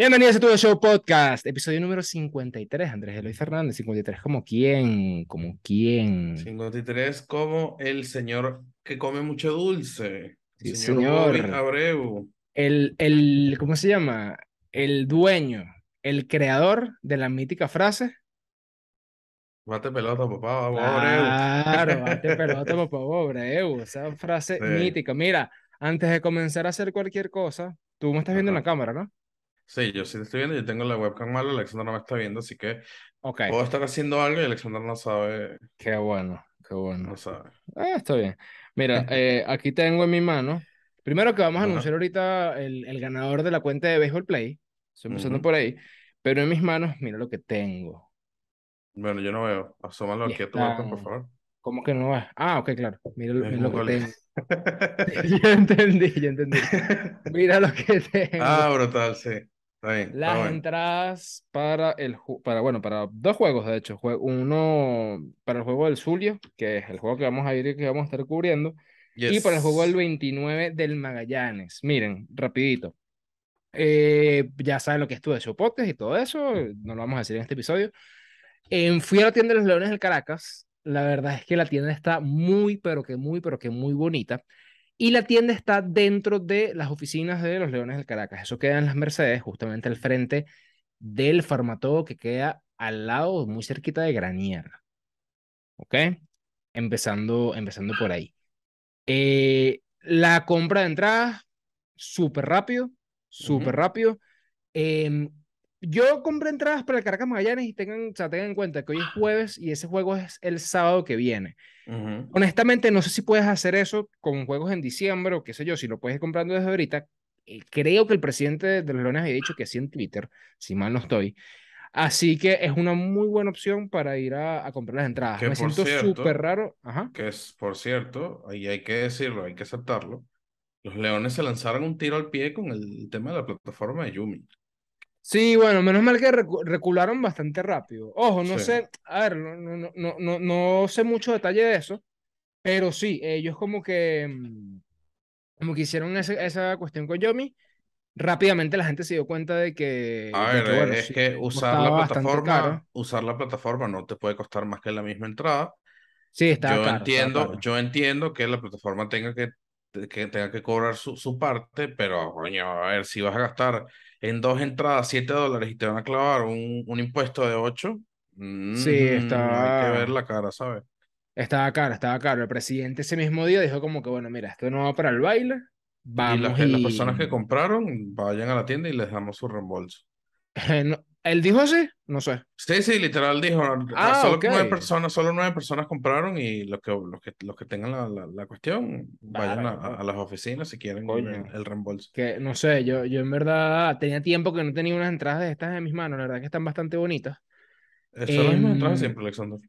Bienvenidos a Tu Show Podcast, episodio número 53. Andrés Eloy Fernández, 53 como quién, como quién. 53 como el señor que come mucho dulce. Sí, El señor. Bobby Abreu. El, el, ¿cómo se llama? El dueño, el creador de la mítica frase. Bate pelota, papá, Abreu. Claro, bate pelota, papá Abreu. Esa frase Sí. mítica. Mira, antes de comenzar a hacer cualquier cosa, tú me estás viendo en la Ajá. cámara, ¿no? Sí, yo sí te estoy viendo, yo tengo la webcam mal, Alexander no me está viendo, así que Ok, puedo estar haciendo algo y Alexander no sabe, qué bueno, qué bueno. no sabe. Ah, está bien. Mira, eh, aquí tengo en mi mano. Primero que vamos a anunciar ahorita el, el ganador de la cuenta de Baseball Play. Estoy empezando por ahí. Pero en mis manos, mira lo que tengo. Bueno, yo no veo. Asómalo aquí a tu webcam, por favor. ¿Cómo que no va? Ah, ok, claro. Mira, mira lo que tengo. Ya entendí, ya entendí. Mira lo que tengo. Ah, brutal, sí. Las entradas para el para bueno, para dos juegos de hecho, uno para el juego del Zulia, que es el juego que vamos a ir y que vamos a estar cubriendo, y para el juego del Yes. 29 del Magallanes. Miren, rapidito. Eh, ya saben lo que es tu de show podcast y todo eso, eh, no lo vamos a decir en este episodio. Em, fui a la tienda de los Leones del Caracas. La verdad es que la tienda está muy, pero que muy, pero que muy bonita. Y la tienda está dentro de las oficinas de los Leones del Caracas. Eso queda en las Mercedes, justamente al frente del Farmatodo que queda al lado, muy cerquita de Granier. ¿Ok? Empezando, empezando por ahí. Eh, la compra de entradas, súper rápido, súper rápido. Em, yo compré entradas para el Caracas Magallanes y tengan, o sea, tengan en cuenta que hoy es jueves y ese juego es el sábado que viene. Ujú. Honestamente, no sé si puedes hacer eso con juegos en diciembre o qué sé yo, si lo puedes ir comprando desde ahorita. Eh, Creo que el presidente de los Leones había dicho que sí en Twitter, si mal no estoy. Así que es una muy buena opción para ir a, a comprar las entradas. Que Me siento súper raro. Ajá. que es, por cierto, ahí hay que decirlo, hay que aceptarlo. Los Leones se lanzaron un tiro al pie con el tema de la plataforma de Yumi. Sí, bueno, menos mal que recu- recularon bastante rápido. Ojo, no Sí. sé, a ver, no, no, no, no, no, sé mucho detalle de eso, pero sí, ellos como que, mm, como que hicieron ese- esa cuestión con Yomi, rápidamente la gente se dio cuenta de que, A de ver, que bueno, es sí, que usar la plataforma, usar la plataforma no te puede costar más que la misma entrada. Sí, estaba Yo caro, entiendo, yo entiendo que la plataforma tenga que, que tenga que cobrar su, su parte, pero coño, a ver, si vas a gastar en dos entradas 7 dólares y te van a clavar un, un impuesto de 8, Sí, hay que ver estaba, la cara, ¿sabes? estaba caro, estaba caro. El presidente ese mismo día dijo como que, bueno, mira, esto no va para el baile, Y las, vamos que- las personas que y... compraron, vayan a la tienda y les damos su reembolso. No, ¿Él dijo así? No sé. Sí, sí, literal dijo, ah, Ah, solo ok. nueve personas, solo nueve personas compraron y los que, los que, los que tengan la, la, la cuestión, vayan a, a las oficinas si quieren el, el reembolso. Que no sé, yo, yo en verdad tenía tiempo que no tenía unas entradas de estas en mis manos, la verdad que están bastante bonitas. Eh, Son las mismas entradas Em, siempre, Alexander.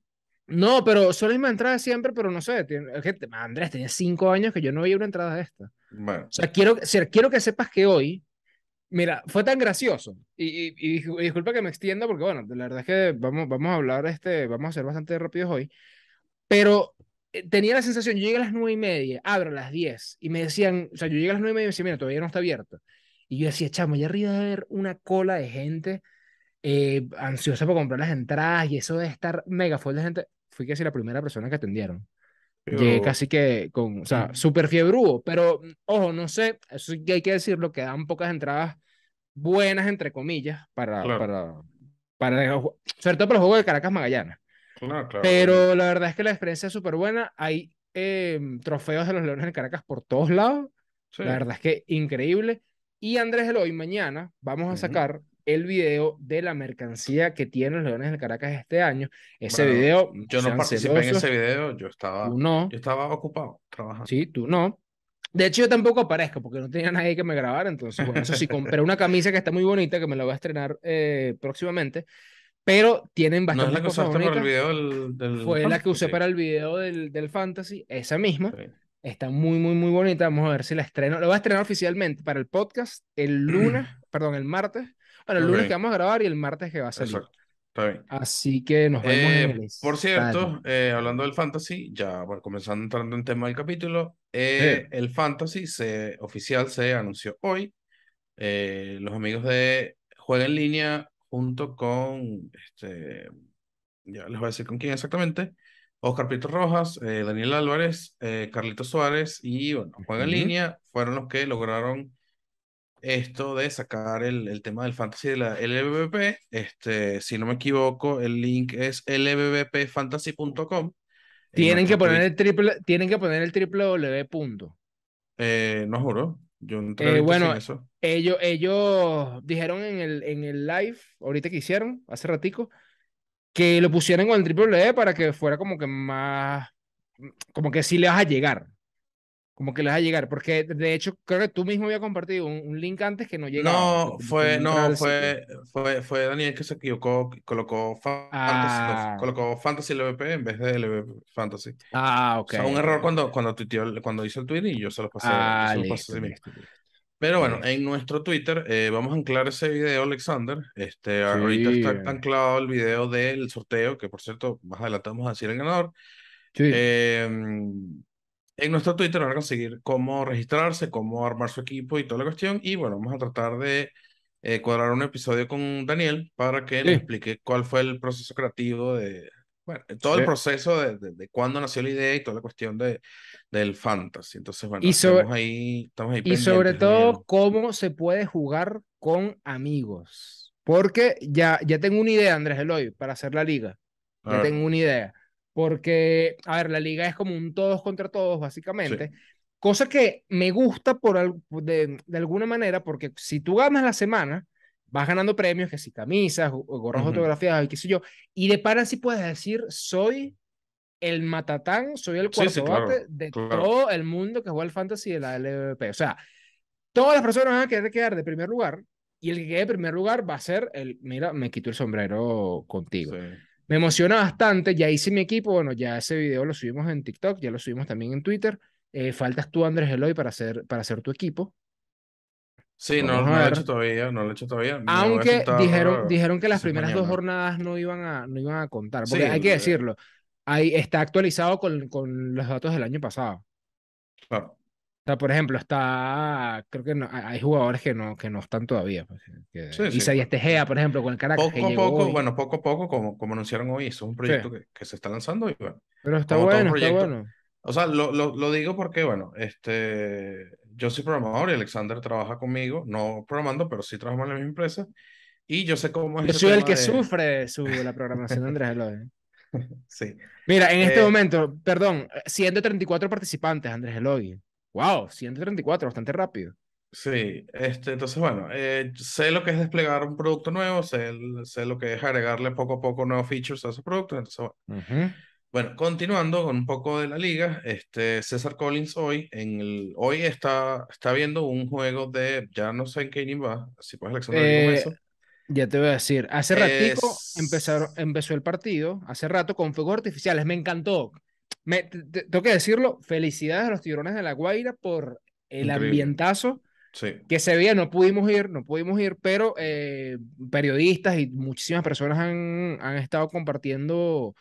no, pero son las mismas entradas siempre, pero no sé. tiene- es que, Andrés, tenía cinco años que yo no veía una entrada de esta. Bueno, O sea, quiero, o sea, quiero que sepas que hoy, mira, fue tan gracioso. Y, y, y dis- y disculpa que me extienda porque, bueno, la verdad es que vamos, vamos a hablar, este, vamos a ser bastante rápidos hoy. Pero eh, tenía la sensación, yo llegué a las nueve y media, abro a las diez, y me decían, o sea, yo llegué a las nueve y media y me decían, mira, todavía no está abierto. Y yo decía, chamo, allá arriba debe haber una cola de gente eh, ansiosa por comprar las entradas y eso de estar mega full de gente. Fui casi la primera persona que atendieron. Llegué pero casi que con, o sea, súper fiebrúo, pero mm, ojo, no sé, eso sí que hay que decirlo, que dan pocas entradas buenas, entre comillas, para, claro, para, para, sobre todo para el juego de Caracas Magallanes. claro, claro. Pero la verdad es que la experiencia es súper buena. Hay eh, trofeos de los Leones de Caracas por todos lados. Sí. La verdad es que increíble. Y Andrés Eloy, mañana vamos a Ujú. sacar el video de la mercancía que tienen los Leones del Caracas este año. Ese Bueno, video, yo no participé en celosos, ese video, yo estaba, tú no, yo estaba ocupado trabajando. sí, tú no. De hecho, yo tampoco aparezco porque no tenía nadie que me grabara. Entonces, bueno, eso sí, compré una camisa que está muy bonita, que me la voy a estrenar eh, próximamente. Pero tienen ¿No es la que cosas usaste para el video del, del Fue la que usé Fantasy? para el video del, del Fantasy, esa misma. Sí. Está muy, muy, muy bonita. Vamos a ver si la estreno. Lo voy a estrenar oficialmente para el podcast el lunes, perdón, el martes. Bueno, el lunes Ok, que vamos a grabar y el martes que va a salir. exacto, está bien. Así que nos vemos en Eh, el por cierto, eh, hablando del fantasy, ya bueno, comenzando entrando en tema del capítulo, eh, el fantasy se, oficial se anunció hoy. Eh, los amigos de juega en línea junto con, este, ya les voy a decir con quién exactamente, Oscar Pito Rojas, eh, Daniel Álvarez, eh, Carlitos Suárez y bueno, juega en Ujú. línea, fueron los que lograron esto de sacar el, el tema del fantasy de la LBBP. Este, si no me equivoco, el link es lbbpfantasy.com. En Tienen que poner el triple, tienen que poner el triple W punto. eh, no juro, yo entré Eh, sin bueno, eso. ellos, ellos dijeron en el, en el live, ahorita que hicieron, hace ratico, que lo pusieran con el triple W para que fuera como que más, como que sí le vas a llegar. Como que le vas a llegar, porque de hecho creo que tú mismo habías compartido un, un link antes que no llegaba, No, fue, no fue, fue, fue Daniel que se equivocó, colocó fantasy, no, Ah, colocó fantasy LVP en vez de LVP fantasy. O ah, ok, sea, un error cuando, cuando tuiteó, cuando hizo el tweet y yo se los pasé, Ah, se los pasé listo, listo, Pero bueno, en nuestro Twitter eh, vamos a anclar ese video, Alexander. Este, ahorita Sí, está anclado el video del sorteo, que por cierto, más adelante vamos a decir el ganador. sí, Eh, en nuestro Twitter van a conseguir cómo registrarse, cómo armar su equipo y toda la cuestión. Y bueno, vamos a tratar de eh, cuadrar un episodio con Daniel para que sí, explique cuál fue el proceso creativo de, bueno, todo el proceso de, de, de cuándo nació la idea y toda la cuestión de, del fantasy. Entonces, bueno, Y sobre, estemos ahí, estamos ahí y sobre todo, cómo se puede jugar con amigos. Porque ya, ya tengo una idea, Andrés Eloy, para hacer la liga. Ya tengo una idea. Porque, a ver, la liga es como un todos contra todos, sí, básicamente. Cosa que me gusta por al- de, de alguna manera, porque si tú ganas la semana, vas ganando premios, que si camisas, gorras ujú, autografiadas, y qué sé yo. Y de para sí puedes decir, soy el matatán, soy el Sí, sí, cuarto claro, bate de claro. todo el mundo que juega el fantasy de la LVP. O sea, todas las personas van a querer quedar de primer lugar y el que quede de primer lugar va a ser el, mira, me quito el sombrero contigo. Sí. Me emociona bastante, ya hice mi equipo, bueno, ya ese video lo subimos en TikTok, ya lo subimos también en Twitter. Eh, faltas tú, Andrés Eloy, para hacer, para hacer tu equipo. Sí, no, lo he hecho todavía, no lo he hecho todavía. Aunque dijeron, dijeron que las primeras dos jornadas no iban a, no iban a contar, Sí, porque hay que el- decirlo, ahí está actualizado con, con los datos del año pasado. claro. O sea, por ejemplo, está, creo que no, hay jugadores que no, que no están todavía. pues, que- Sí, sí, Isaías bueno. Tejea, por ejemplo, con el Caracas, Poco a poco, hoy. bueno, poco a poco, como, como anunciaron hoy, eso es un Sí, proyecto que, que se está lanzando y bueno, pero está bueno, está proyecto, bueno. o sea, lo, lo, lo digo porque, bueno, este, yo soy programador y Alexander trabaja conmigo, no programando, pero sí trabajamos en la misma empresa y yo sé cómo es Yo soy el que de, sufre su, la programación de Andrés Eloy. sí, Mira, en este Eh, momento, perdón, 134 participantes, Andrés Eloy. Wow, 134, bastante rápido. sí, este, entonces, bueno, eh, sé lo que es desplegar un producto nuevo, sé, sé lo que es agregarle poco a poco nuevos features a esos productos, entonces, bueno. Ujú. Bueno, continuando con un poco de la liga, este César Collins hoy, en el, hoy está, está viendo un juego de, ya no sé en qué inning va, si puedes Alexander Eh, eso, ya te voy a decir, hace ratico empezaron, es empezó el partido, hace rato con fuegos artificiales, me encantó. Me, te- te- tengo que decirlo, felicidades a los tiburones de La Guaira por el increíble, ambientazo sí, que se veía, no pudimos ir, no pudimos ir, pero eh, periodistas y muchísimas personas han, han estado compartiendo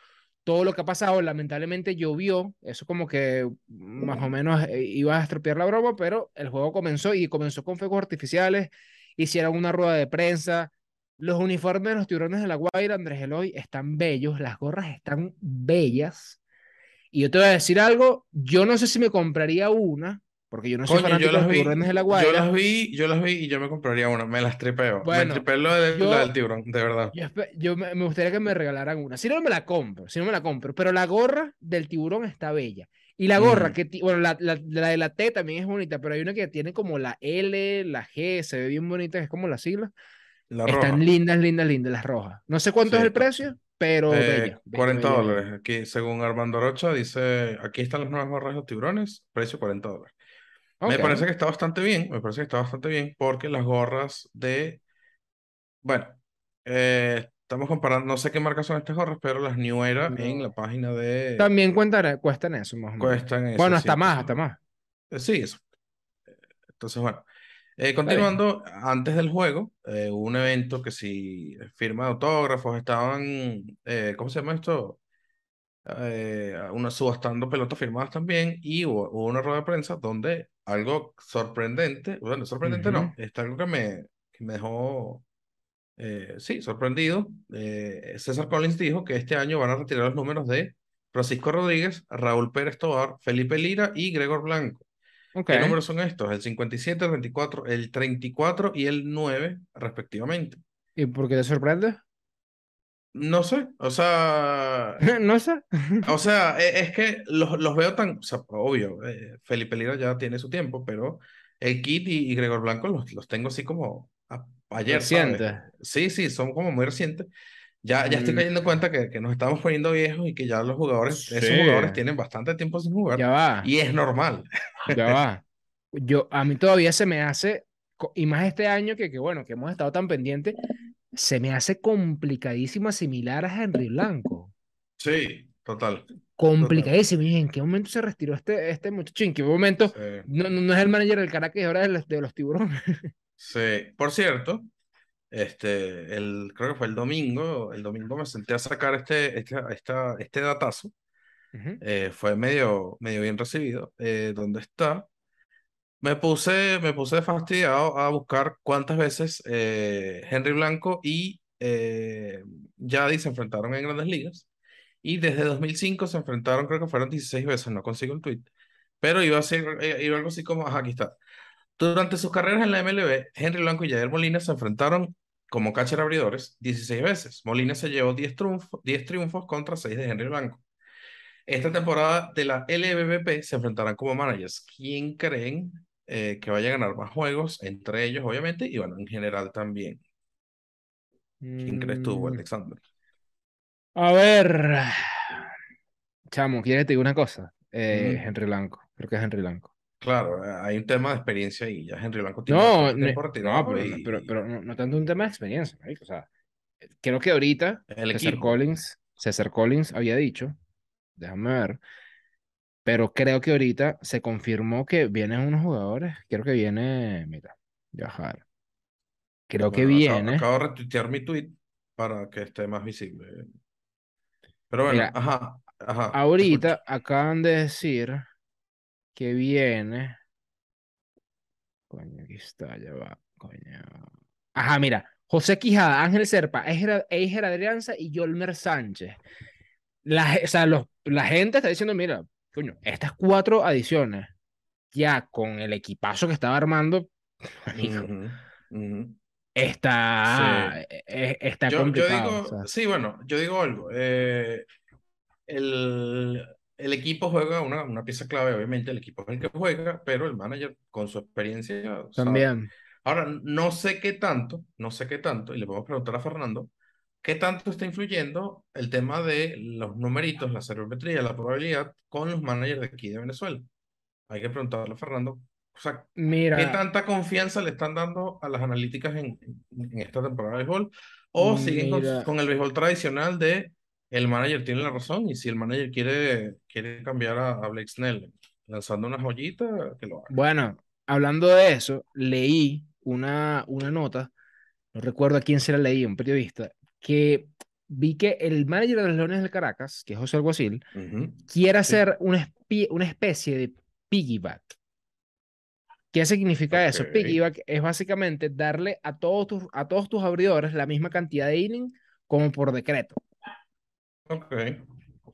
todo lo que ha pasado. Lamentablemente llovió, eso como que más o menos eh, iba a estropear la broma, pero el juego comenzó y comenzó con fuegos artificiales, hicieron una rueda de prensa. Los uniformes de los tiburones de la Guaira, Andrés Eloy, están bellos, las gorras están bellas. Y yo te voy a decir algo, yo no sé si me compraría una, porque yo no soy coño, yo fanático de las los vi, tiburones de la yo Guaira. las vi, yo las vi y yo me compraría una, me las tripeo, me Bueno, tripeo lo de, la del yo, tiburón, de verdad, yo, yo me, me gustaría que me regalaran una. Si no me la compro, si no me la compro, pero la gorra del tiburón está bella. Y la gorra Ujú, que, bueno, la, la, la de la T también es bonita, pero hay una que tiene como la L, la G, se ve bien bonita, es como las siglas. la Están roja, lindas, lindas, lindas, las rojas. No sé cuánto sí, es el precio, pero eh, bella, bella, 40 bella, bella. dólares, aquí según Armando Rocha dice, aquí están las nuevas gorras de tiburones, precio 40 dólares. Me Ok. parece que está bastante bien, me parece que está bastante bien porque las gorras de, bueno, eh, estamos comparando, no sé qué marcas son estas gorras, pero las New Era en la No. página de, También cuentan, cuestan eso, más o menos. cuestan eso, Bueno, sí, hasta más, entonces, hasta más. eh, sí, eso. Entonces, bueno, eh, continuando, antes del juego, eh, hubo un evento que si firma de autógrafos, estaban, eh, ¿cómo se llama esto? Eh, una, subastando pelotas firmadas también y hubo, hubo una rueda de prensa donde algo sorprendente, bueno, sorprendente no, está algo que me, que me dejó eh, sí, sorprendido. Eh, César Collins dijo que este año van a retirar los números de Francisco Rodríguez, Raúl Pérez Tobar, Felipe Lira y Gregor Blanco. Ok. ¿Qué números son estos? El 57, el 24, el 34 y el 9, respectivamente. ¿Y por qué te sorprende? No sé, o sea, no sé. o sea, e- es que los, los veo tan, o sea, obvio, eh, Felipe Lira ya tiene su tiempo, pero el Kid y, y Gregor Blanco los, los tengo así como a- ayer, ¿sabes? Reciente. Sí, sí, son como muy recientes. Ya, ya estoy Mm, cayendo en cuenta que, que nos estamos poniendo viejos y que ya los jugadores, esos sí, jugadores tienen bastante tiempo sin jugar ya va, y es normal. ya va. Yo, a mí todavía se me hace, y más este año que, que bueno, que hemos estado tan pendientes, se me hace complicadísimo asimilar a Henry Blanco. Sí, total, total. Complicadísimo. ¿Y en qué momento se retiró este, este muchacho? ¿En qué momento? Sí, No, no, es el manager del Caracas, ahora es de los, de los tiburones. sí. Por cierto, este, el, creo que fue el domingo, el domingo me senté a sacar este, este, esta, este datazo, Ujú. eh, fue medio, medio bien recibido. Eh, ¿dónde está? Me puse, me puse fastidiado a buscar cuántas veces eh, Henry Blanco y eh, Yadi se enfrentaron en Grandes Ligas. Y desde 2005 se enfrentaron, creo que fueron 16 veces, no consigo el tweet. Pero iba a ser eh, iba algo así como, ajá, aquí está. Durante sus carreras en la MLB, Henry Blanco y Yadier Molina se enfrentaron como catcher abridores 16 veces. Molina se llevó 10 triunfos, 10 triunfos contra 6 de Henry Blanco. Esta temporada de la LBBP se enfrentarán como managers. ¿Quién creen eh, que vaya a ganar más juegos? Entre ellos, obviamente, y bueno, en general también. ¿Quién crees tú, Mm, Alexander? a ver, chamo, ¿quieres te una cosa? Eh. Henry Blanco, creo que es Henry Blanco. Claro, eh, hay un tema de experiencia y ya Henry Blanco tiene No, no, pero, no, pero, y pero no, no tanto un tema de experiencia, marico, O sea, creo que ahorita el César equipo. Collins, César Collins había dicho, déjame ver, pero creo que ahorita se confirmó que vienen unos jugadores, creo que viene, mira, ya ver, creo que Bueno, acabo, viene, acabo de retuitear mi tweet para que esté más visible. Pero bueno, mira, ajá, ajá, ahorita acaban de decir que viene, coño, aquí está, ya va, coño. Ajá, mira, José Quijada, Ángel Serpa, Eiger Adrianza y Yolmer Sánchez. La, o sea, los, la gente está diciendo, mira, coño, estas cuatro adiciones, ya con el equipazo que estaba armando, ujú. está, Sí. e- e- está Yo, yo complicado. o digo, sea. sí, bueno, yo digo algo. eh, el, el equipo juega una, una pieza clave, obviamente, el equipo es el que juega, pero el manager con su experiencia sabe. También. Ahora, no sé qué tanto, no sé qué tanto, y le podemos preguntar a Fernando, ¿qué tanto está influyendo el tema de los numeritos, la sabermetría, la probabilidad con los managers de aquí de Venezuela? Hay que preguntarle a Fernando, o sea, ¿qué Mira, tanta confianza le están dando a las analíticas en, en esta temporada de béisbol? ¿O siguen con el béisbol tradicional de el manager tiene la razón y si el manager quiere, quiere cambiar a, a Blake Snell lanzando una joyita, que lo haga? bueno, hablando de eso, leí una, una nota, no recuerdo a quién se la leí, un periodista, que vi que el manager de los Leones del Caracas, que es José Alguacil, quiere Sí, hacer una, especie de piggyback. ¿Qué significa eso? Piggyback es básicamente darle a todos tus, a todos tus abridores la misma cantidad de inning como por decreto. Ok.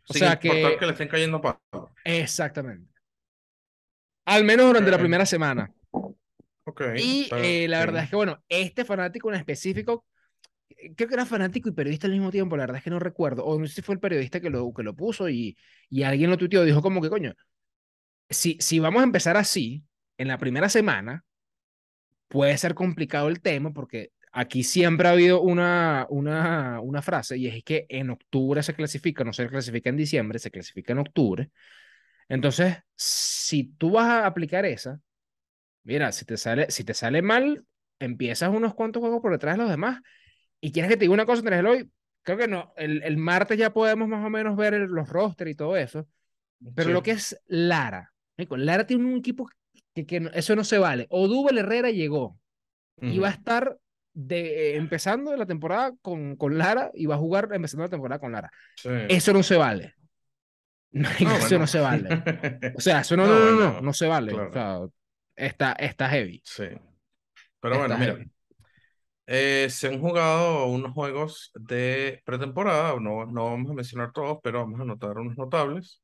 O Sin sea que, que le estén cayendo palos. exactamente. Al menos durante la primera semana. ok, Y eh, la verdad es que, bueno, este fanático en específico, eh, creo que era fanático y periodista al mismo tiempo, la verdad es que no recuerdo. O no sé si fue el periodista que lo, que lo puso y, y alguien lo tuiteó, dijo como que, coño, si, si vamos a empezar así, en la primera semana, puede ser complicado el tema porque aquí siempre ha habido una, una, una frase y es que en octubre se clasifica, no se clasifica en diciembre, se clasifica en octubre. Entonces, si tú vas a aplicar esa, mira, si te sale, si te sale mal, empiezas unos cuantos juegos por detrás de los demás y quieres que te diga una cosa, Andrés Eloy, creo que no, el, el martes ya podemos más o menos ver el- los rosters y todo eso, pero lo que Sí. es Lara, marico, Lara tiene un equipo que, que no- eso no se vale. Odúbel Herrera llegó y va a estar de, eh, empezando la temporada con, con Lara y va a jugar empezando la temporada con Lara. Sí. Eso no se vale. No, eso bueno. no se vale. O sea, eso no, No, no, no, no, bueno, no se vale. O claro. sea, está, está heavy. Sí. Pero bueno, Está mira, heavy. Eh, se han jugado unos juegos de pretemporada, no, no vamos a mencionar todos, pero vamos a anotar unos notables.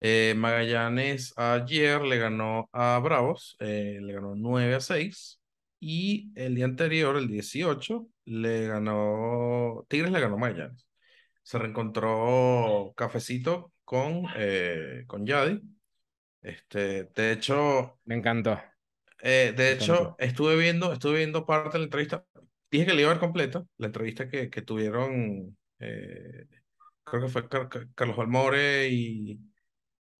Eh, Magallanes ayer le ganó a Bravos, eh, le ganó 9 a 6. Y el día anterior, el 18, le ganó, Tigres le ganó Magallanes. Se reencontró Cafecito con, eh, con Yadi. Este, de hecho, Me encantó. eh, de Me hecho, encantó. estuve viendo, estuve viendo parte de la entrevista. Dije que la iba a ver completa, la entrevista que, que tuvieron, eh, creo que fue Car- Car- Carlos Almore y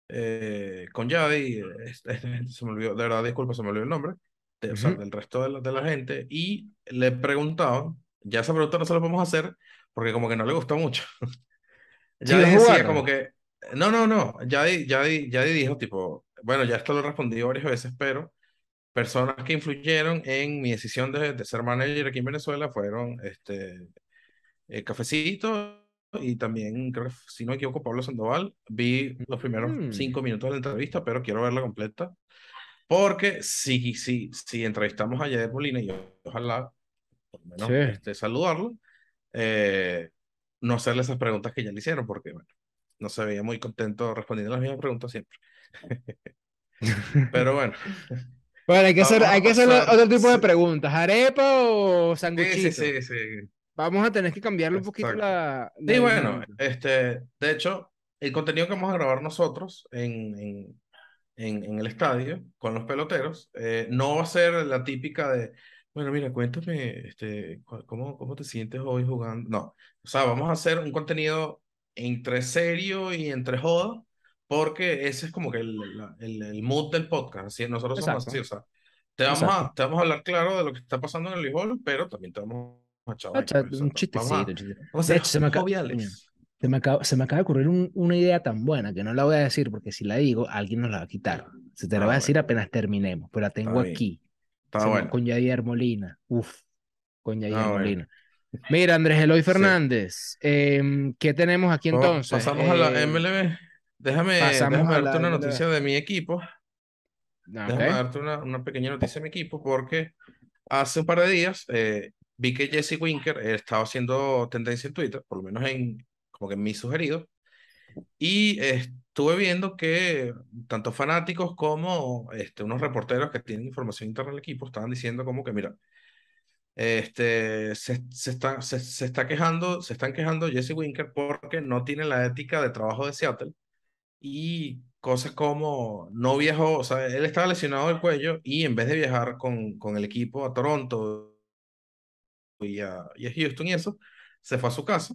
eh, con Yadi, este- se me olvidó, de verdad, disculpa, se me olvidó el nombre, de- o sea, del resto de la, de la gente, y le preguntaban, ya esa pregunta no se la podemos hacer, porque como que no le gustó mucho. Si va Yadi a decía como que, no, no, no, Yadi, Yadi, Yadi dijo tipo, bueno, ya esto lo respondí varias veces, pero personas que influyeron en mi decisión de, de ser manager aquí en Venezuela fueron este, eh, Cafecito y también, creo que, si no me equivoco, Pablo Sandoval. Vi los primeros Mm, cinco minutos de la entrevista, pero quiero verla completa. Porque si, si, si entrevistamos a Yader Molina y ojalá, por lo sí. menos, este, saludarlo, eh, no hacerle esas preguntas que ya le hicieron, porque, bueno, no se veía muy contento respondiendo las mismas preguntas siempre. Pero bueno, Bueno, hay que hacer, hay que hacer otro tipo de Sí, preguntas. ¿Arepa o sí, sí, sanguchito? sí, sí, Vamos a tener que cambiarle un poquito la, Sí, bueno, este, de hecho, el contenido que vamos a grabar nosotros en, en, en, en el estadio con los peloteros eh, no va a ser la típica de, bueno, mira, cuéntame, este, ¿cómo, cómo te sientes hoy jugando? No, o sea, vamos a hacer un contenido entre serio y entre joda, porque ese es como que el, el, el mood del podcast, así, nosotros somos así, Exacto, o sea, te vamos exacto. a, te vamos a hablar claro de lo que está pasando en el béisbol, pero también te vamos a echar vaina, cha- o Un sea, vamos a, chistecito, vamos a De ser hecho, se me, joviales. Se me acaba, se me acaba de ocurrir un- una idea tan buena que no la voy a decir porque si la digo, alguien nos la va a quitar. Se te la Ah, voy a decir apenas terminemos, pero la tengo está aquí. está Se me- bueno. con Yadier Molina. Uf, con Yadier Ah, bueno. Molina. Mira, Andrés Eloy Sí. Fernández, em, ¿qué tenemos aquí entonces? pasamos a la Eh, MLB. Déjame, déjame darte la una noticia de mi equipo. Ah, Déjame Ok, darte una, una pequeña noticia de mi equipo porque hace un par de días eh, vi que Jesse Winker estaba haciendo tendencia en Twitter, por lo menos en como que en mis sugeridos, y estuve viendo que tanto fanáticos como este, unos reporteros que tienen información interna del equipo estaban diciendo como que, mira, este, se, se está, se, se está quejando, se están quejando Jesse Winker porque no tiene la ética de trabajo de Seattle y cosas como no viajó, o sea, él estaba lesionado del cuello y en vez de viajar con, con el equipo a Toronto y a, y a Houston y eso, se fue a su casa,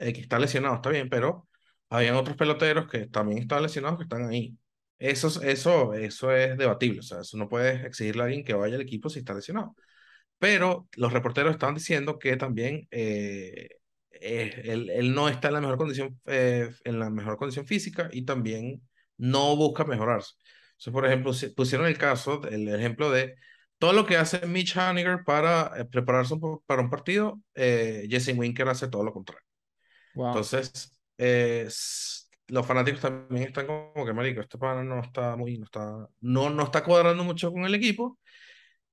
eh, que está lesionado, está bien, pero habían otros peloteros que también estaban lesionados que están ahí. Eso, es- eso, eso es debatible, o sea, eso no puedes exigirle a alguien que vaya al equipo si está lesionado. Pero los reporteros estaban diciendo que también eh, eh, él, él no está en la mejor condición, eh, en la mejor condición física y también no busca mejorarse. Entonces, por ejemplo, si- pusieron el caso, el ejemplo de todo lo que hace Mitch Haniger para eh, prepararse un para un partido, eh, Jesse Winker hace todo lo contrario. Wow. Entonces, eh, los fanáticos también están como que, marico, este pana no está muy, no está, no, no está cuadrando mucho con el equipo.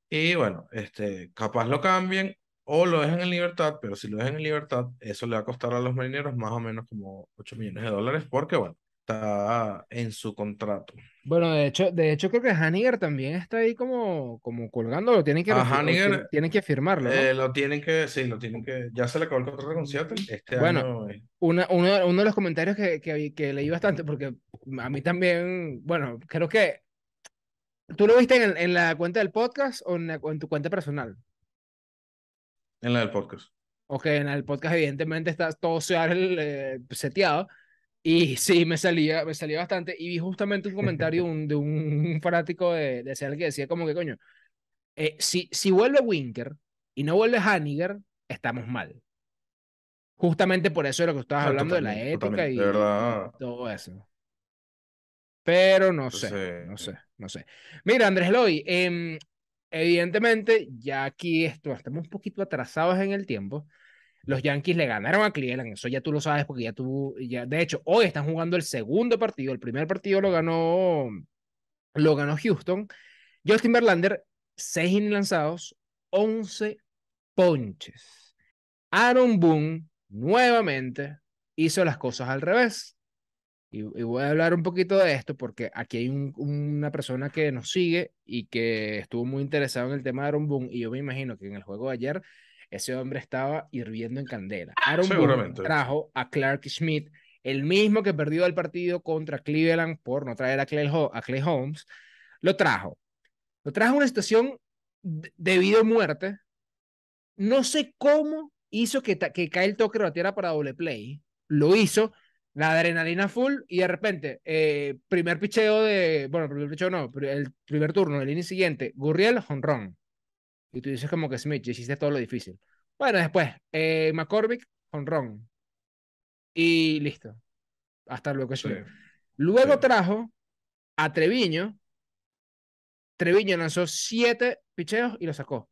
Y bueno, este, capaz lo cambien o lo dejan en libertad, pero si lo dejan en libertad, eso le va a costar a los marineros más o menos como 8 millones de dólares, porque bueno, está en su contrato. Bueno, de hecho, de hecho creo que Haniger también está ahí como, como colgando, lo tienen que, A tienen, Haniger tienen que firmarlo, ¿no? eh, lo tienen que, sí, lo tienen que, ya se le acabó el contrato con Seattle, este Bueno, año, eh, una, uno, uno de los comentarios que, que, que leí bastante, porque a mí también, bueno, creo que tú lo viste en, en la cuenta del podcast o en, la- en tu cuenta personal. en la del podcast. Ok, en el podcast evidentemente está todo Seattle eh, seteado. Y sí, me salía, me salía bastante. Y vi justamente un comentario de un, de un fanático de, de Seattle que decía como que, coño, eh, si, si vuelve Winker y no vuelve Haniger, estamos mal. Justamente por eso de lo que estabas sea, hablando de la ética y, y todo eso. Pero no sé, no sé, no sé. Mira, Andrés Eloy, em, evidentemente ya aquí esto, estamos un poquito atrasados en el tiempo. Los Yankees le ganaron a Cleveland, eso ya tú lo sabes porque ya tú, ya, de hecho, hoy están jugando el segundo partido, el primer partido lo ganó, lo ganó Houston. Justin Verlander, 6 innings lanzados, 11 ponches. Aaron Boone nuevamente hizo las cosas al revés. Y, voy a hablar un poquito de esto porque aquí hay una persona que nos sigue y que estuvo muy interesado en el tema de Aaron Boone y yo me imagino que en el juego de ayer ese hombre estaba hirviendo en candela. Aaron Boone trajo a Clark Schmidt, el mismo que perdió el partido contra Cleveland por no traer a Clay, a Clay Holmes, lo trajo. Lo trajo a una situación de vida o muerte. No sé cómo hizo que, que Kyle Tucker batiera para doble play. Lo hizo, la adrenalina full y de repente, eh, primer picheo de, bueno, primer picheo no, el primer turno del inning siguiente, Gurriel, honrón. Y tú dices como que Smith, hiciste todo lo difícil. Bueno, después, eh, McCormick, honrón. Y listo. Hasta luego. Luego trajo a Treviño. Treviño lanzó siete picheos y lo sacó.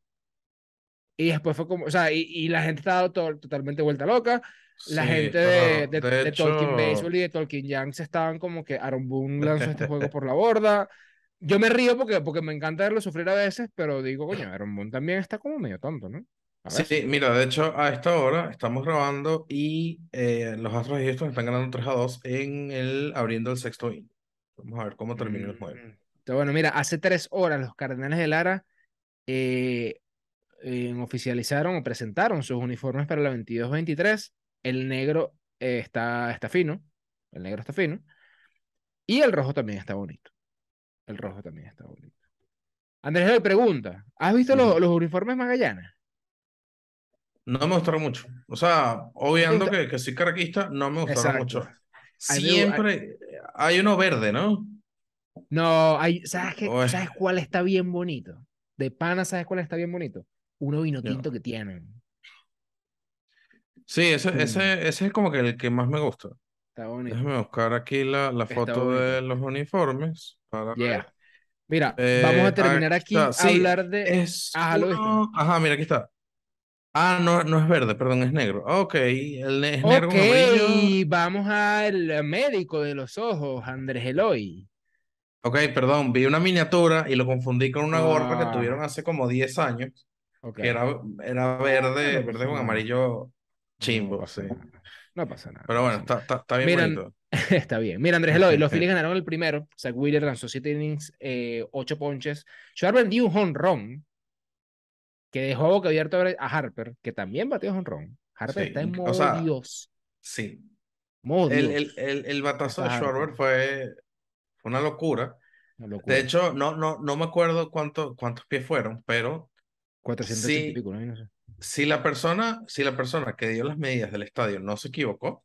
Y después fue como, o sea, y, la gente estaba totalmente vuelta loca. La gente de, de, Tolkien Baseball y de Tolkien Youngs estaban como que Aaron Boone lanzó este juego por la borda. Yo me río porque, porque me encanta verlo sufrir a veces, pero digo, coño, Aaron Boone también está como medio tonto, ¿no? Sí, mira, de hecho, a esta hora estamos grabando y eh, los Astros y estos están ganando 3 a 2 en el abriendo el sexto inning. Vamos a ver cómo termina el juego. Mm. Bueno, mira, hace tres horas los Cardenales de Lara eh, oficializaron o presentaron sus uniformes para la 22-23. El negro eh, está, está fino, el negro está fino, y el rojo también está bonito. El rojo también está bonito. Andrés le pregunta, ¿has visto los, los uniformes Magallanes? No me gustaron mucho. O sea, obviando que, que soy caraquista, no me gustaron mucho. Siempre hay... uno verde, ¿no? No, hay, ¿sabes, qué? ¿sabes cuál está bien bonito? De pana, ¿sabes cuál está bien bonito? Uno vino tinto que tienen. Sí, ese, ese, ese es como que el que más me gusta. Está bonito. Déjame buscar aquí la, la foto de los uniformes. Para Mira, vamos a eh, terminar aquí a hablar de. Es Ajá, mira, aquí está. Ah, no, no es verde, perdón, es negro. Ok, el es negro Ok, vamos al médico de los ojos, Andrés Eloy. Ok, perdón, vi una miniatura y lo confundí con una gorra que ah. tuvieron hace como 10 años. Que era, era verde, verde con amarillo chimbo. No, sí. No pasa nada. Pero bueno, está, está, bien bonito. está bien. Mira, Andrés Eloy, los Phillies ganaron el primero. Zach Wheeler lanzó 7 innings, 8 eh, ponches. Schwarber dio un home run que dejó boca abierto a Harper, que también batió run. Harper está en modo Dios. Sí. Modo el, el, el, el, batazo de Schwarber fue, fue una locura. De hecho, no, no, no me acuerdo cuánto, cuántos pies fueron, pero 400 y pico, ¿no? sé. Si la persona, si la persona que dio las medidas del estadio no se equivocó,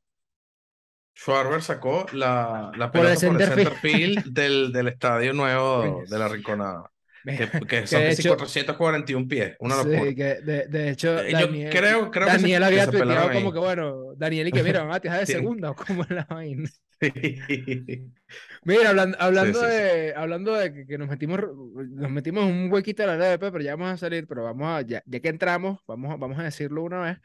Schwarber sacó la, la pelota por el center, field del, del estadio nuevo de la Rinconada. Que, son casi 441 pies, una locura. Sí, que de, de hecho, eh, Daniel, creo, creo Daniel había tuiteado como que, bueno, Daniel y que mira, Mati, de segunda o como la vaina. Mira, hablando, hablando de, hablando de que, nos metimos, nos metimos en un huequito de la LDP, pero ya vamos a salir, pero vamos a, ya, ya que entramos, vamos, vamos a decirlo una vez.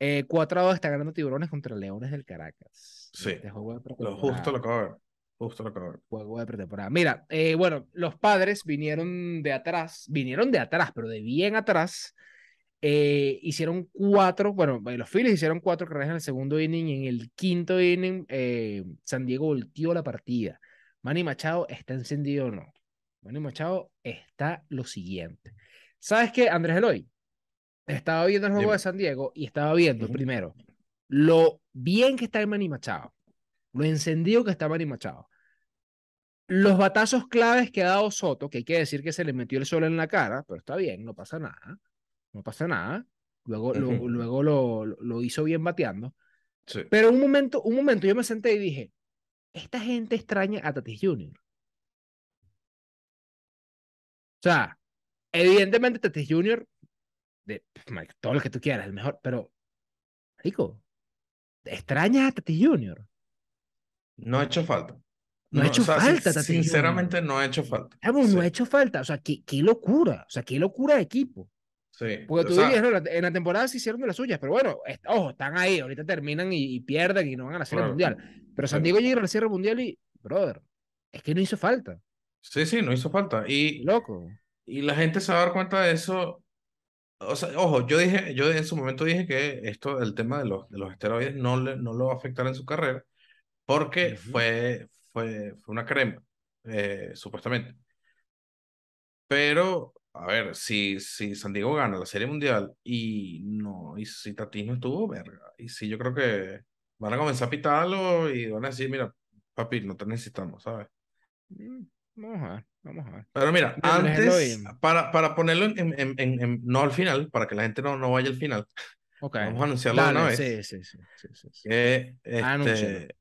Eh, 4 a 2 está ganando Tiburones contra Leones del Caracas. Sí. Este lo justo lo acabo de ver. Justo lo acabo Juego de pretemporada. Mira, eh, bueno, los padres vinieron de atrás, vinieron de atrás, pero de bien atrás. Eh, hicieron cuatro, bueno, eh, los Phillies hicieron cuatro carreras en el segundo inning. En el quinto inning, San Diego volteó la partida. Manny Machado está encendido o no. Manny Machado está lo siguiente. ¿Sabes qué, Andrés Eloy? Estaba viendo el juego de San Diego y estaba viendo, primero, lo bien que está el Manny Machado lo encendido que está Manny Machado. Los batazos claves que ha dado Soto, que hay que decir que se le metió el sol en la cara, pero está bien, no pasa nada. No pasa nada. Luego, lo, luego lo, lo, hizo bien bateando. Pero un momento, un momento yo me senté y dije, esta gente extraña a Tatis Jr. O sea, evidentemente Tatis Jr., de todo lo que tú quieras, el mejor, pero, rico, extraña a Tatis Jr. No ha hecho falta. No, ha hecho falta, Sinceramente, no ha hecho falta. No ha hecho falta. O sea, qué, qué locura. O sea, qué locura de equipo. Sí. Porque tú dirías, no, en la temporada se hicieron de las suyas, pero bueno, ojo, están ahí, ahorita terminan y, pierden y no van a la Serie Mundial. Pero San Diego llega a la Serie Mundial y, brother, es que no hizo falta. Sí, sí, no hizo falta. Y, Loco. Y la gente se va a dar cuenta de eso o sea, ojo, yo dije, yo en su momento dije que esto, el tema de los, de los esteroides no, le, no lo va a afectar en su carrera porque Ujú. fue, fue, fue una crema, eh, supuestamente. Pero, a ver, si, si San Diego gana la Serie Mundial y no, y si Tatis no estuvo, verga. Y sí, yo creo que van a comenzar a pitarlo y van a decir, mira, papi, no te necesitamos, ¿sabes? Mm, Vamos a ver, vamos a ver. Pero mira, antes, para, para ponerlo en, en, en, no al final, para que la gente no, no vaya al final, Ok. vamos a anunciarlo de una Dale, vez, sí, sí, sí, sí, sí, que Anúncialo. este,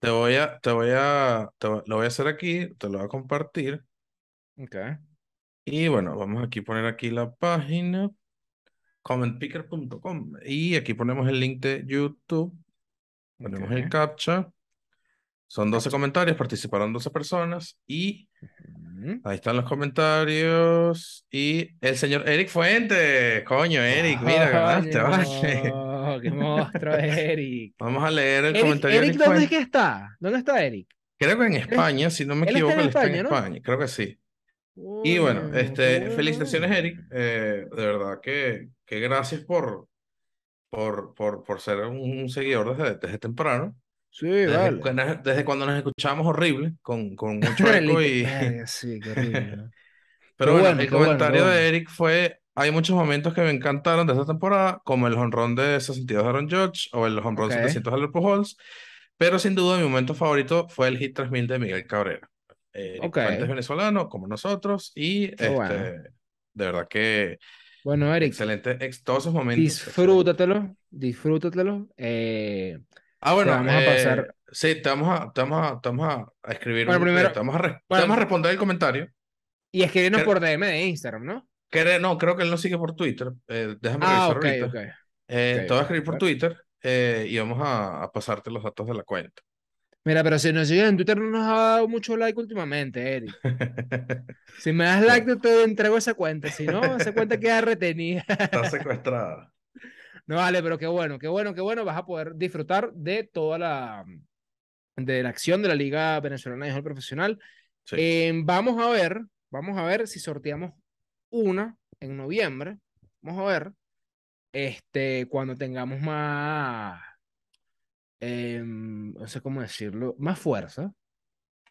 te voy a, te voy a, te lo voy a hacer aquí, te lo voy a compartir. Ok, Y bueno, vamos aquí a poner aquí la página, commentpicker.com. Y aquí ponemos el link de YouTube, ponemos el captcha. Son 12 Captcha. comentarios, participaron 12 personas y ahí están los comentarios. Y el señor Eric Fuentes, coño, Eric, mira, ganaste, vale. Qué monstruo, Eric. Vamos a leer el Eric, comentario Eric, Eric ¿dónde es que está? ¿Dónde está Eric? Creo que en España, si no me él está equivoco, en él está en España, ¿no? España, creo que sí. Y bueno, qué este, felicitaciones, vale. Eric. Eh, de verdad que, que gracias por, por, por, por ser un seguidor desde, desde temprano. Sí, Desde, vale. desde cuando nos escuchamos horrible, con, con mucho eco y... Sí, qué horrible. Pero bueno, bueno, el comentario bueno. de Eric fue, hay muchos momentos que me encantaron de esta temporada, como el jonrón de 62 de Aaron Judge o el jonrón Ok, 700 de Albert Pujols, pero sin duda mi momento favorito fue el hit 3000 de Miguel Cabrera. Eric ok, Fuentes es venezolano, como nosotros, y qué bueno. este, de verdad que Bueno, Eric, excelente, ex- todos esos momentos, excelente. disfrútatelo, disfrútatelo. Eh, Ah, te bueno, vamos a eh, pasar. sí, te vamos a, te vamos a, te vamos a, a escribir Bueno, un, eh, primero, te vamos a, re- te bueno, vamos a responder el comentario. y escribirnos Cre- por DM de Instagram, ¿no? cre- no, creo que él no sigue por Twitter. eh, déjame Ah, revisar ok, ahorita. ok, Eh, te voy a escribir por Bueno. Twitter eh, y vamos a, a pasarte los datos de la cuenta. Mira, pero si nos sigues en Twitter no nos ha dado mucho like últimamente, Eric. Si me das like, te, te entrego esa cuenta. Si no, esa cuenta queda retenida. está secuestrada. No vale, pero qué bueno, qué bueno, qué bueno. Vas a poder disfrutar de toda la, de la acción de la Liga Venezolana de Béisbol Profesional. Sí. Eh, vamos a ver, vamos a ver si sorteamos una en noviembre. Vamos a ver, este, cuando tengamos más, em, no sé cómo decirlo, más fuerza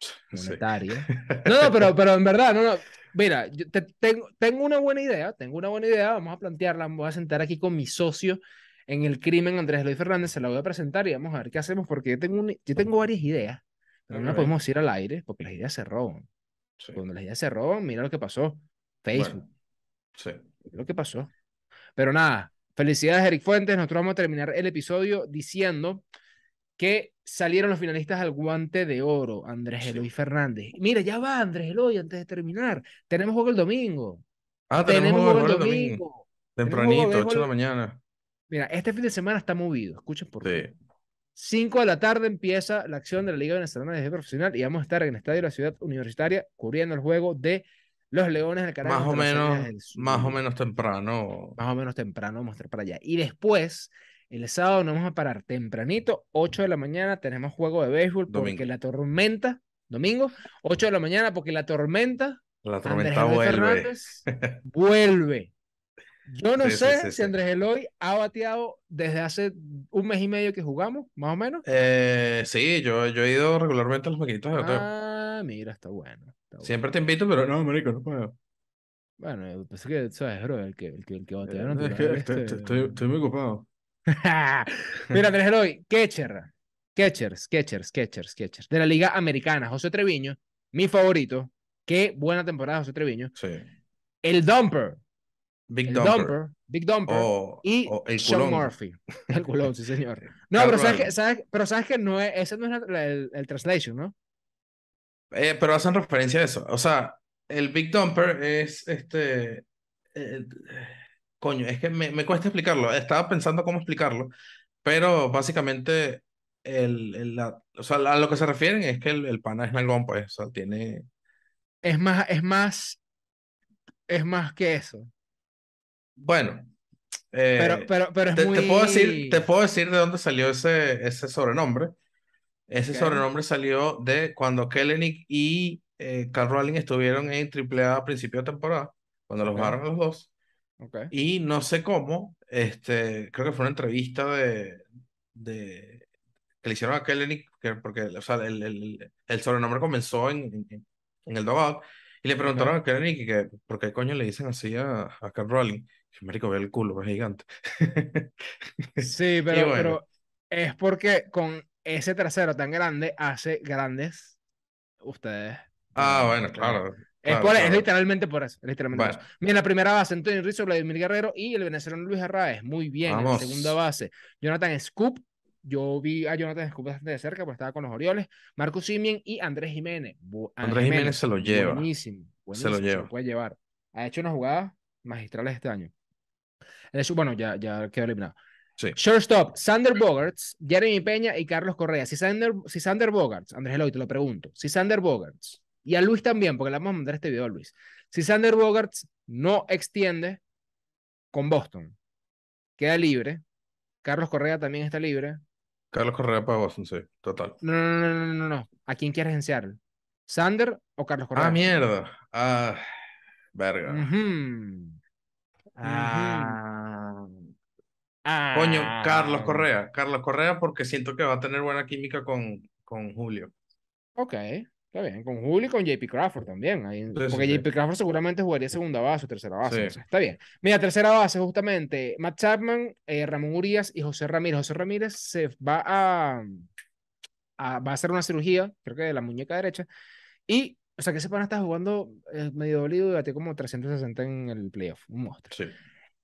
Sí. monetaria. No, no, pero, pero en verdad, no, no. Mira, yo te- tengo, tengo una buena idea, tengo una buena idea, vamos a plantearla, me voy a sentar aquí con mi socio en el crimen, Andrés Eloy Fernández, se la voy a presentar y vamos a ver qué hacemos, porque yo tengo, un- yo tengo varias ideas, pero no las podemos decir al aire, porque las ideas se roban. sí. Cuando las ideas se roban, mira lo que pasó. Facebook, Bueno, sí. mira lo que pasó. Pero nada, felicidades, Eric Fuentes. Nosotros vamos a terminar el episodio diciendo que salieron los finalistas al guante de oro, Andrés. Eloy Fernández. Mira, ya va Andrés Eloy antes de terminar. Tenemos juego el domingo. Ah, tenemos Tenemos juego el domingo. Tempranito, 8 de la mañana. Mira, este fin de semana está movido. Escuchen por qué. Sí. 5 de la tarde empieza la acción de la Liga Venezolana de Béisbol Profesional y vamos a estar en el Estadio de la Ciudad Universitaria cubriendo el juego de los Leones del Caracas Más o menos, más o menos temprano. más o menos temprano vamos a estar para allá. Y después, el sábado nos vamos a parar tempranito, 8 de la mañana, tenemos juego de béisbol porque Domingo. la tormenta, domingo, 8 de la mañana porque la tormenta, La tormenta vuelve. Yo no Sí, sé sí, si. Andrés Eloy ha bateado desde hace un mes y medio que jugamos, más o menos. Eh, sí, yo, yo he ido regularmente a los maquinitos de bateo. Ah, mira, está bueno. está bueno. Siempre te invito, pero no, marico, no puedo. Bueno, pensé que, ¿sabes, bro? El que, el que, el que batea natural, es que estoy, estoy- estoy muy ocupado. Mira, Andrés Eloy, catcher, catchers, catchers, catchers, catchers. De la Liga Americana, José Treviño, mi favorito. Qué buena temporada, José Treviño. Sí. El Dumper, Big el Dumper. Dumper, Big Dumper. O, y o el Sean culón. Murphy. El culón, sí, señor. No, pero sabes, que, sabes, pero sabes que no es, ese no es la- la- el, el translation, ¿no? Eh, pero hacen referencia a eso. O sea, el Big Dumper es este. eh, coño, es que me, me cuesta explicarlo. Estaba pensando cómo explicarlo, pero básicamente el, el- la- o sea, a lo que se refieren es que el, el pana es nalgón, pues. O sea, tiene. Es más, es más, es más que eso. Bueno. Pero, eh, pero, pero es te, muy... te puedo decir, te puedo decir de dónde salió ese, ese sobrenombre. Ese sobrenombre salió de cuando Kellenic y eh, Carl Rowling estuvieron en AAA a principio de temporada, cuando los Ok. bajaron los dos. Y no sé cómo, este, creo que fue una entrevista de, de que le hicieron a que, porque o sea, el, el, el sobrenombre comenzó en, en, en el dogout, y le preguntaron a Kelly que, por qué coño le dicen así a, a Cat Rowling. Marico, ve el culo, es gigante. Sí, pero, bueno, pero es porque con ese trasero tan grande hace grandes ustedes. ah, Bueno, ustedes. Claro, Es, claro, por, es claro. literalmente por eso. Es literalmente por eso. Mira, la primera base, Antonio Rizzo, Vladimir Guerrero y el venezolano Luis Arraez. Muy bien. En la segunda base, Jonathan Scoop. Yo vi a Jonathan Scoop bastante de cerca, porque estaba con los Orioles. Marcus Simien y Andrés Jiménez. Bu- Andrés Jiménez Jiménez. se lo lleva, Buenísimo. se lo Buenísimo. Se lo lleva. puede llevar. Ha hecho unas jugadas magistrales este año. Bueno, ya, ya quedó eliminado. Sí. Shortstop, Sander Bogarts, Jeremy Peña y Carlos Correa. Si Sander, si Sander Bogarts, Andrés Eloy, te lo pregunto. Si Sander Bogarts, y a Luis también, porque le vamos a mandar este video a Luis. Si Sander Bogarts no extiende con Boston, queda libre. Carlos Correa también está libre. Carlos Correa para Boston, sí, total. No, no, no, no, no, no. ¿A quién quieres en Seattle? ¿Sander o Carlos Ah, Correa? mierda. Ah, verga. Ah. Ah. Coño, Carlos Ah. Correa. Carlos Correa porque siento que va a tener buena química con, con Julio. Ok, está bien. Con Julio y con JP Crawford también. Ahí- Sí, porque sí. JP Crawford seguramente jugaría segunda base o tercera base. Sí. no sé, está bien. Mira, tercera base, justamente. Matt Chapman, eh, Ramón Urias y José Ramírez. José Ramírez se va a, a- va a hacer una cirugía, creo que de la muñeca derecha. Y, o sea, que ese pana está jugando eh, medio dolido y batió como 360 en el playoff. Un monstruo.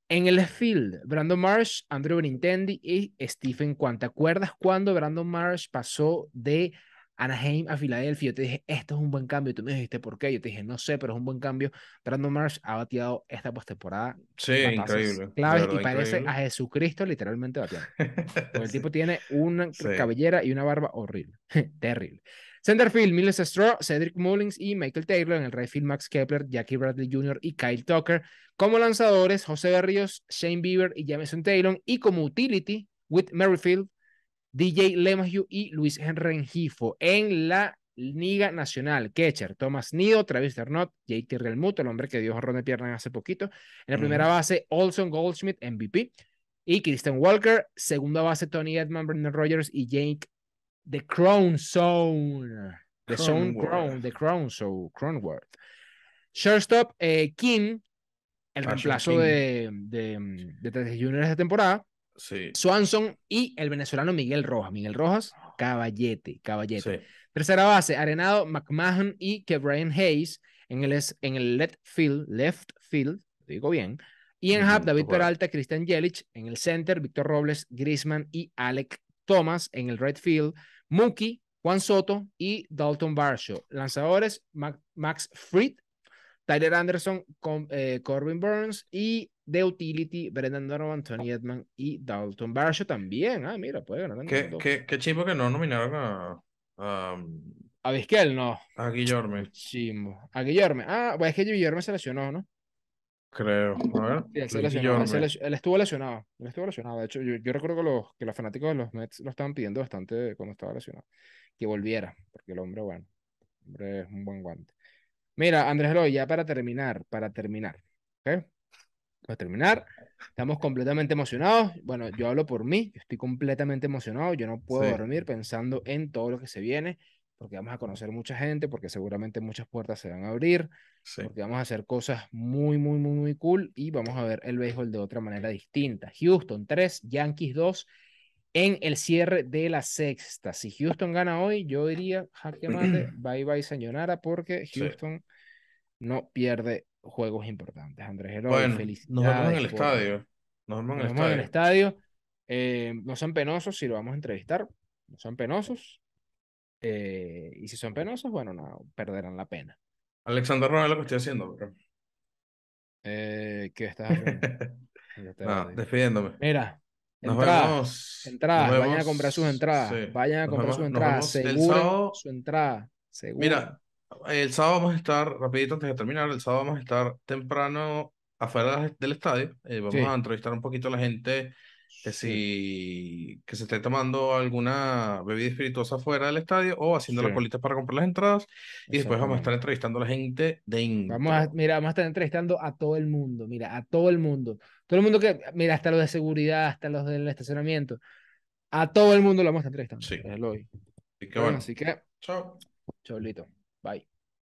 En el field, Brandon Marsh, Andrew Benintendi y Stephen Kwan. ¿Te acuerdas cuando Brandon Marsh pasó de Anaheim a Filadelfia? Yo te dije, esto es un buen cambio. Tú me dijiste, ¿por qué? Yo te dije, no sé, pero es un buen cambio. Brandon Marsh ha bateado esta postemporada Sí, increíble. Claves y parece a increíble. Jesucristo literalmente bateando. Porque el tipo tiene una Sí. cabellera y una barba horrible. Terrible. Centerfield, Miles Straw, Cedric Mullins y Michael Taylor. En el right field, Max Kepler, Jackie Bradley Jr. y Kyle Tucker. Como lanzadores, José Berríos, Shane Bieber y Jameson Taylor. Y como utility, Whit Merrifield, DJ LeMahieu y Luis Rengifo. En la Liga Nacional, Ketcher, Thomas Nido, Travis Ternot, JT Realmuto, el hombre que dio jorrón de pierna hace poquito. En la primera base, Olson Goldschmidt, MVP. Y Christian Walker, segunda base, Tony Edman, Brendan Rogers y Jake The Crown Zone. The Zone. Crown, The Crown Zone, Cronenworth. Shortstop, eh, Kim, el reemplazo King. de, de, de Tatis Junior esta temporada. Sí. Swanson y el venezolano Miguel Rojas. Miguel Rojas, caballete, caballete. Sí. Tercera base, Arenado, McMahon y Kebrian Hayes. En el, en el left field, left field, digo bien. Y en Ujú, Hub, David. Peralta, Christian Jelic. En el center, Víctor Robles, Grisman y Alec Thomas. En el right field, Mookie, Juan Soto y Dalton Varsho. Lanzadores, Max Fried, Tyler Anderson, con, eh, Corbin Burns y de utility, Brendan Donovan, Tony Edman y Dalton Varsho también. Ah, mira, puede ganar. Qué, qué, qué chimbo que no nominaron a, a, A Vizquel, no. a Guillorme, Chimbo. A Guillermo. Ah, pues es que Guillermo se lesionó, ¿no? creo. A ver, Sí, él se lesionó. Se él estuvo lesionado. Él estuvo lesionado. De hecho, yo, yo recuerdo que los, que los fanáticos de los Mets lo estaban pidiendo bastante cuando estaba lesionado. Que volviera, porque el hombre, bueno, el hombre es un buen guante. Mira, Andrés Eloy, ya para terminar, para terminar, ¿ok? Para terminar, estamos completamente emocionados. Bueno, yo hablo por mí, yo estoy completamente emocionado. Yo no puedo Sí. dormir pensando en todo lo que se viene, porque vamos a conocer mucha gente, porque seguramente muchas puertas se van a abrir Sí. porque vamos a hacer cosas muy, muy, muy, muy cool y vamos a ver el béisbol de otra manera distinta. Houston 3, Yankees 2 en el cierre de la sexta. Si Houston gana hoy, yo diría jaque mate, bye bye sayonara, porque Sí. Houston no pierde juegos importantes. Andrés Eloy, Bueno, felicidades. nos vemos en el por- estadio. Nos vemos en Nos el vemos en el estadio. Eh, no son penosos si lo vamos a entrevistar. No son penosos. Eh, y si son penosos, bueno, no, perderán la pena. Alexander no es lo que estoy haciendo, bro. Eh, ¿qué estás haciendo? Odio. despidiéndome. Mira, Nos entradas, vemos. entradas, vayan a comprar sus entradas, sí, vayan a comprar sus entradas, sábado. su entrada, aseguren. Mira, el sábado vamos a estar, rapidito antes de terminar, el sábado vamos a estar temprano afuera del estadio. eh, vamos Sí. a entrevistar un poquito a la gente que Sí. si que se esté tomando alguna bebida espirituosa fuera del estadio o haciendo la Sí. colita para comprar las entradas. Y después vamos a estar entrevistando a la gente dentro. Vamos a, mira, vamos a estar entrevistando a todo el mundo, mira, a todo el mundo. Todo el mundo que, mira, hasta los de seguridad, hasta los del estacionamiento. A todo el mundo lo vamos a estar entrevistando. Sí. Así que Bueno, bueno, así que, chao. chablito. Bye.